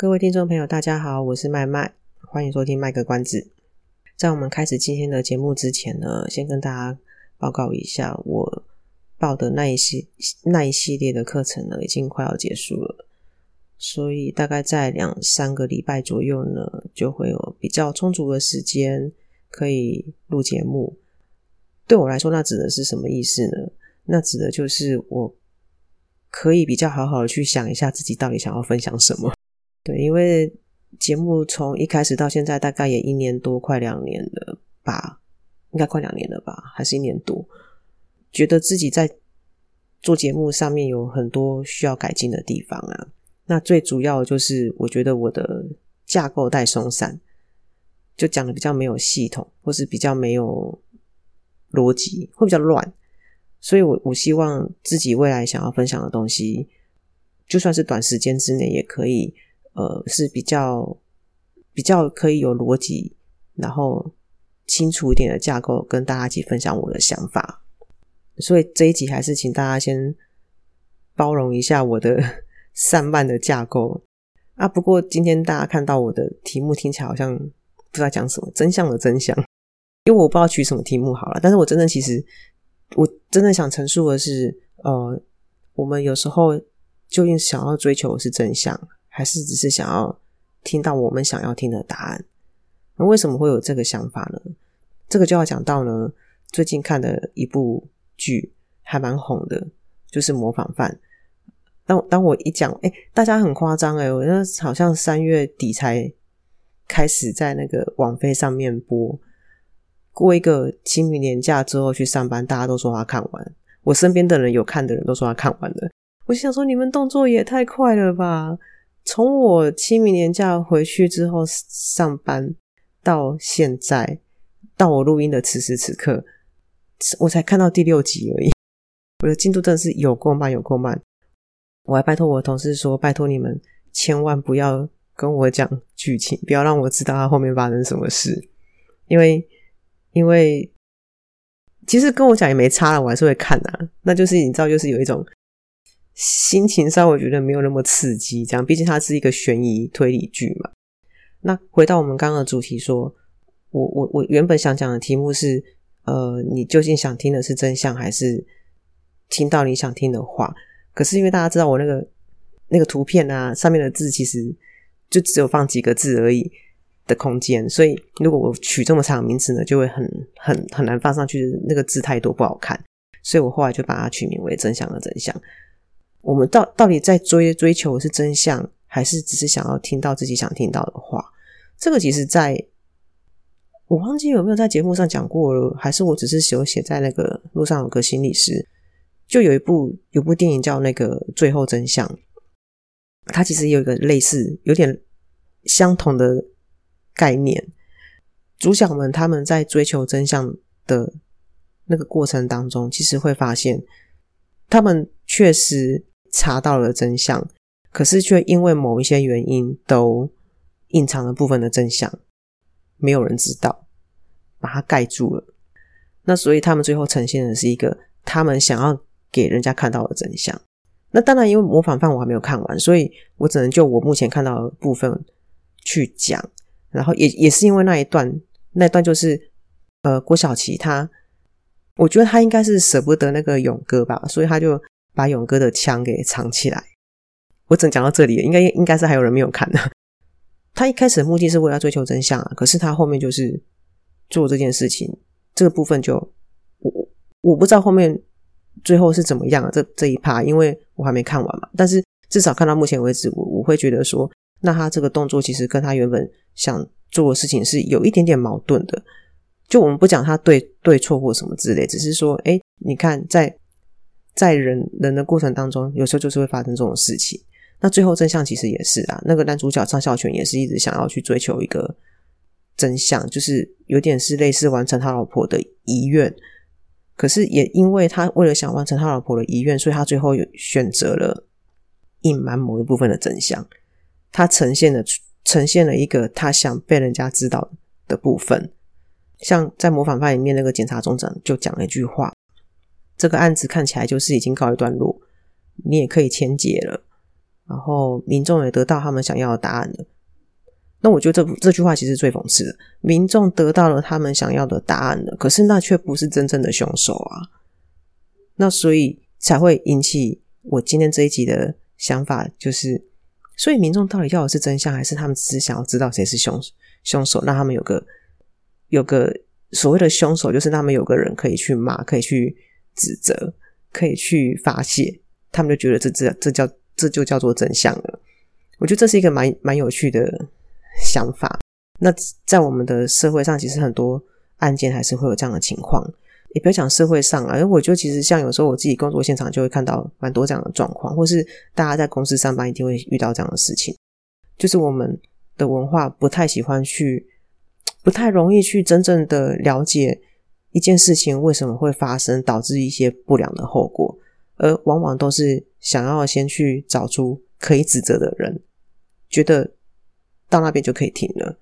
各位听众朋友，大家好，我是麦麦，欢迎收听卖个关子。在我们开始今天的节目之前呢，先跟大家报告一下，我报的那一系那一系列的课程呢，已经快要结束了，所以大概在两三个礼拜左右呢，就会有比较充足的时间可以录节目。对我来说，那指的是什么意思呢？那指的就是我可以比较好好的去想一下自己到底想要分享什么。对，因为节目从一开始到现在，大概也一年多，快两年了吧，应该快两年了吧，还是一年多？觉得自己在做节目上面有很多需要改进的地方啊。那最主要就是，我觉得我的架构太松散，就讲的比较没有系统，或是比较没有逻辑，会比较乱。所以我我希望自己未来想要分享的东西，就算是短时间之内也可以。呃，是比较比较可以有逻辑，然后清楚一点的架构，跟大家一起分享我的想法。所以这一集还是请大家先包容一下我的 散漫的架构啊。不过今天大家看到我的题目听起来好像不知道讲什么，真相的真相，因为我不知道取什么题目好了。但是我真的其实我真的想陈述的是，呃，我们有时候究竟想要追求的是真相，还是只是想要听到我们想要听的答案？那为什么会有这个想法呢？这个就要讲到呢，最近看的一部剧还蛮红的，就是《模仿犯》。当当我一讲，哎，大家很夸张哎，我那好像三月底才开始在那个网飞上面播，过一个清明年假之后去上班，大家都说他看完。我身边的人有看的人都说他看完了。我想说，你们动作也太快了吧！从我清明年假回去之后上班到现在，到我录音的此时此刻，我才看到第六集而已。我的进度真的是有够慢，有够慢。我还拜托我的同事说：“拜托你们千万不要跟我讲剧情，不要让我知道他后面发生什么事。”因为，因为其实跟我讲也没差了，我还是会看的啊。那就是你知道，就是有一种。心情稍微觉得没有那么刺激，这样，毕竟它是一个悬疑推理剧嘛。那回到我们刚刚的主题说，我我我原本想讲的题目是，呃，你究竟想听的是真相，还是听到你想听的话？可是因为大家知道我那个那个图片啊，上面的字其实就只有放几个字而已的空间，所以如果我取这么长的名字呢，就会很很很难放上去，那个字太多不好看，所以我后来就把它取名为“真相的真相”。我们到到底在追追求的是真相，还是只是想要听到自己想听到的话？这个其实在，在我忘记有没有在节目上讲过了，还是我只是有写在那个路上有个心理师，就有一部有部电影叫那个《最后真相》，它其实有一个类似、有点相同的概念。主角们他们在追求真相的那个过程当中，其实会发现他们确实。查到了真相，可是却因为某一些原因都隐藏了部分的真相，没有人知道，把它盖住了。那所以他们最后呈现的是一个他们想要给人家看到的真相。那当然，因为模仿犯我还没有看完，所以我只能就我目前看到的部分去讲。然后也也是因为那一段，那一段就是呃郭晓琪他，我觉得他应该是舍不得那个勇哥吧，所以他就。把勇哥的枪给藏起来。我只能讲到这里，应该应该是还有人没有看的。他一开始的目的是为了追求真相啊，可是他后面就是做这件事情，这个部分就我我不知道后面最后是怎么样啊，这这一趴，因为我还没看完嘛。但是至少看到目前为止，我我会觉得说，那他这个动作其实跟他原本想做的事情是有一点点矛盾的。就我们不讲他对对错或什么之类，只是说，诶，你看在。在人人的过程当中，有时候就是会发生这种事情。那最后真相其实也是啊，那个男主角张孝全也是一直想要去追求一个真相，就是有点是类似完成他老婆的遗愿。可是也因为他为了想完成他老婆的遗愿，所以他最后有选择了隐瞒某一部分的真相。他呈现了呈现了一个他想被人家知道的部分。像在模仿犯里面那个检察总长就讲了一句话：“这个案子看起来就是已经告一段落，你也可以签结了。”然后民众也得到他们想要的答案了。那我觉得这这句话其实最讽刺的，民众得到了他们想要的答案了，可是那却不是真正的凶手啊。那所以才会引起我今天这一集的想法，就是，所以民众到底要的是真相，还是他们只是想要知道谁是凶凶手，让他们有个有个所谓的凶手，就是他们有个人可以去骂，可以去指责，可以去发泄，他们就觉得这这这叫。这就叫做真相了。我觉得这是一个蛮蛮有趣的想法。那在我们的社会上，其实很多案件还是会有这样的情况。也不要讲社会上啊，因为我觉得其实像有时候我自己工作现场就会看到蛮多这样的状况，或是大家在公司上班一定会遇到这样的事情。就是我们的文化不太喜欢去，不太容易去真正的了解一件事情为什么会发生，导致一些不良的后果。而往往都是想要先去找出可以指责的人，觉得到那边就可以停了，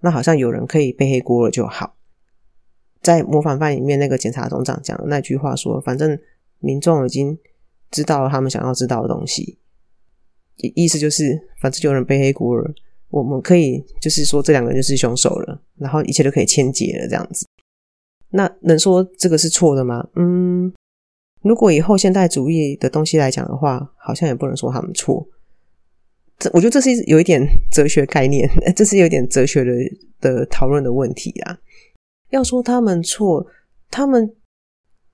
那好像有人可以背黑锅了就好。在模范犯里面，那个检察总长讲的那句话说：“反正民众已经知道了他们想要知道的东西，意思就是反正就有人背黑锅了，我们可以就是说这两个人就是凶手了，然后一切都可以签结了这样子。那能说这个是错的吗？嗯。”如果以后现代主义的东西来讲的话，好像也不能说他们错。这我觉得这是有一点哲学概念，这是有一点哲学的的讨论的问题啊。要说他们错，他们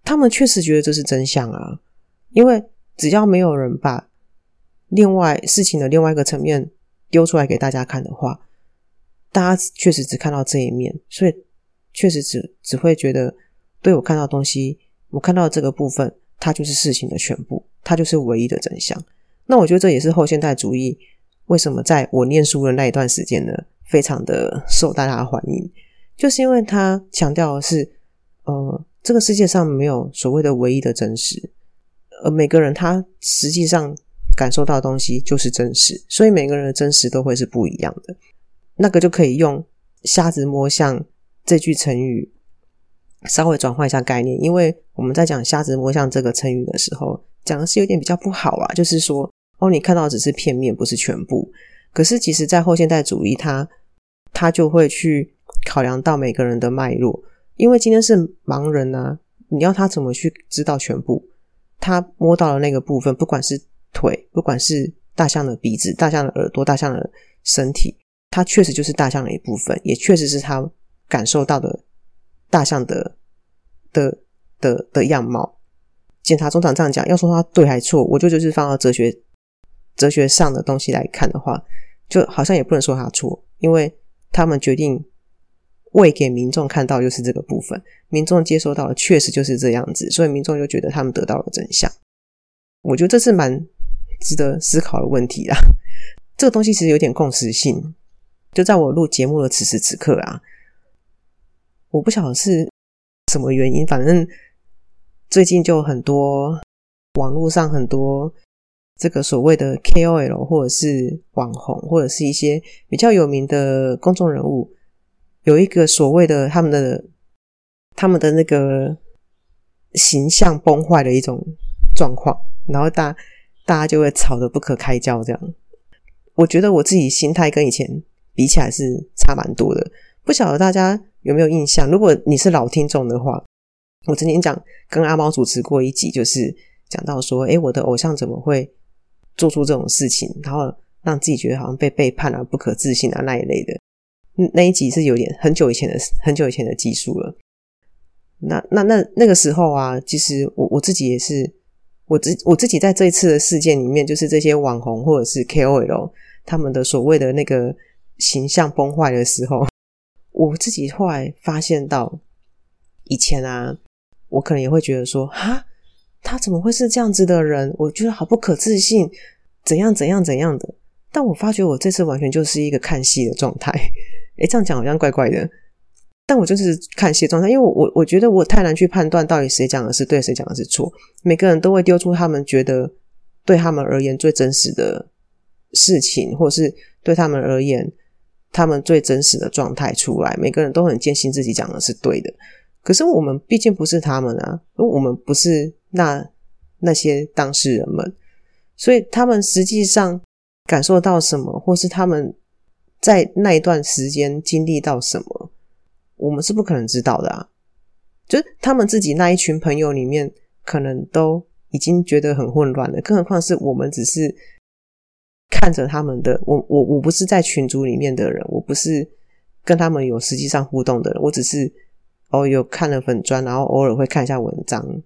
他们确实觉得这是真相啊。因为只要没有人把另外事情的另外一个层面丢出来给大家看的话，大家确实只看到这一面，所以确实只只会觉得对我看到东西。我看到这个部分，它就是事情的全部，它就是唯一的真相。那我觉得这也是后现代主义为什么在我念书的那一段时间呢，非常的受大家的欢迎，就是因为他强调的是，呃，这个世界上没有所谓的唯一的真实，而每个人他实际上感受到的东西就是真实，所以每个人的真实都会是不一样的。那个就可以用“瞎子摸象”这句成语。稍微转换一下概念，因为我们在讲“瞎子摸象”这个成语的时候，讲的是有点比较不好啊，就是说，哦，你看到只是片面，不是全部。可是，其实，在后现代主义，它它就会去考量到每个人的脉络，因为今天是盲人啊，你要他怎么去知道全部？他摸到的那个部分，不管是腿，不管是大象的鼻子、大象的耳朵、大象的身体，它确实就是大象的一部分，也确实是他感受到的。大象的的的的样貌，检察总长这样讲，要说他对还错，我就就是放到哲学哲学上的东西来看的话，就好像也不能说他错，因为他们决定喂给民众看到就是这个部分，民众接收到的确实就是这样子，所以民众就觉得他们得到了真相。我觉得这是蛮值得思考的问题啦。这个东西其实有点共识性，就在我录节目的此时此刻啊。我不晓得是什么原因，反正最近就很多网络上很多这个所谓的 KOL 或者是网红或者是一些比较有名的公众人物，有一个所谓的他们的他们的那个形象崩坏的一种状况，然后大大家就会吵得不可开交。这样，我觉得我自己心态跟以前比起来是差蛮多的，不晓得大家。有没有印象？如果你是老听众的话，我曾经讲跟阿猫主持过一集，就是讲到说，诶，我的偶像怎么会做出这种事情，然后让自己觉得好像被背叛啊、不可置信啊那一类的。那一集是有点很久以前的、很久以前的技术了。那、那、那那个时候啊，其实我我自己也是，我自我自己在这一次的事件里面，就是这些网红或者是 KOL 他们的所谓的那个形象崩坏的时候。我自己后来发现到，以前啊，我可能也会觉得说，哈，他怎么会是这样子的人？我觉得好不可置信。怎样怎样怎样的。但我发觉我这次完全就是一个看戏的状态。诶，这样讲好像怪怪的。但我就是看戏的状态，因为我我我觉得我太难去判断到底谁讲的是对，谁讲的是错。每个人都会丢出他们觉得对他们而言最真实的事情，或是对他们而言他们最真实的状态出来。每个人都很坚信自己讲的是对的。可是我们毕竟不是他们啊，我们不是那那些当事人们，所以他们实际上感受到什么，或是他们在那一段时间经历到什么，我们是不可能知道的啊。就是他们自己那一群朋友里面，可能都已经觉得很混乱了，更何况是我们只是看着他们的。我我我不是在群组里面的人，我不是跟他们有实际上互动的人，我只是。哦，有看了粉砖，然后偶尔会看一下文章，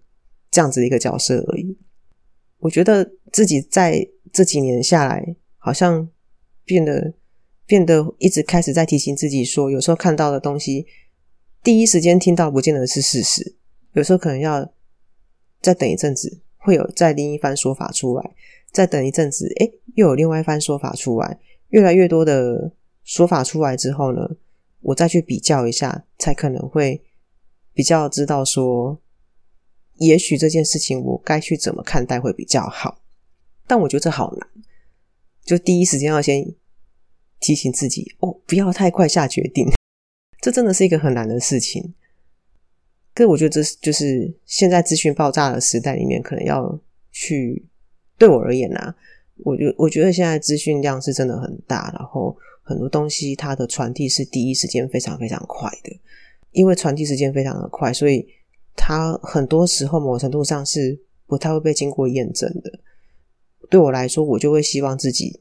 这样子的一个角色而已。我觉得自己在这几年下来，好像变得变得一直开始在提醒自己说，有时候看到的东西，第一时间听到不见得是事实，有时候可能要再等一阵子，会有再另一番说法出来，再等一阵子，诶，又有另外一番说法出来，越来越多的说法出来之后呢，我再去比较一下，才可能会。比较知道说，也许这件事情我该去怎么看待会比较好，但我觉得这好难。就第一时间要先提醒自己哦，不要太快下决定，这真的是一个很难的事情。可是我觉得这是就是现在资讯爆炸的时代里面，可能要去对我而言啊，我觉我觉得现在资讯量是真的很大，然后很多东西它的传递是第一时间非常非常快的。因为传递时间非常的快，所以它很多时候某程度上是不太会被经过验证的。对我来说，我就会希望自己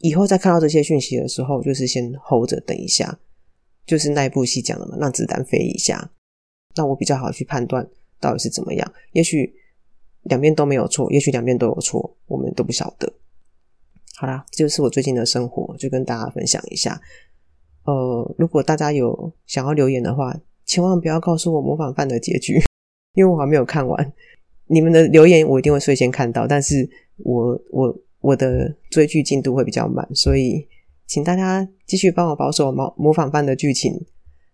以后再看到这些讯息的时候，就是先 hold 着，等一下，就是那一部戏讲的嘛，让子弹飞一下，那我比较好去判断到底是怎么样。也许两边都没有错，也许两边都有错，我们都不晓得。好啦，这就是我最近的生活，就跟大家分享一下。呃，如果大家有想要留言的话，千万不要告诉我模仿犯的结局，因为我还没有看完。你们的留言我一定会率先看到，但是我我我的追剧进度会比较慢，所以请大家继续帮我保守模模仿犯的剧情，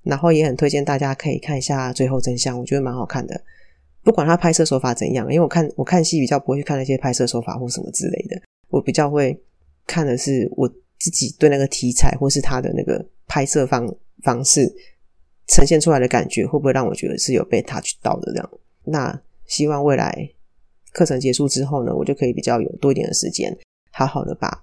然后也很推荐大家可以看一下《最后真相》，我觉得蛮好看的。不管他拍摄手法怎样，因为我看我看戏比较不会去看那些拍摄手法或什么之类的，我比较会看的是我自己对那个题材或是他的那个。拍摄方方式呈现出来的感觉，会不会让我觉得是有被 touch 到的这样？那希望未来课程结束之后呢，我就可以比较有多一点的时间，好好的把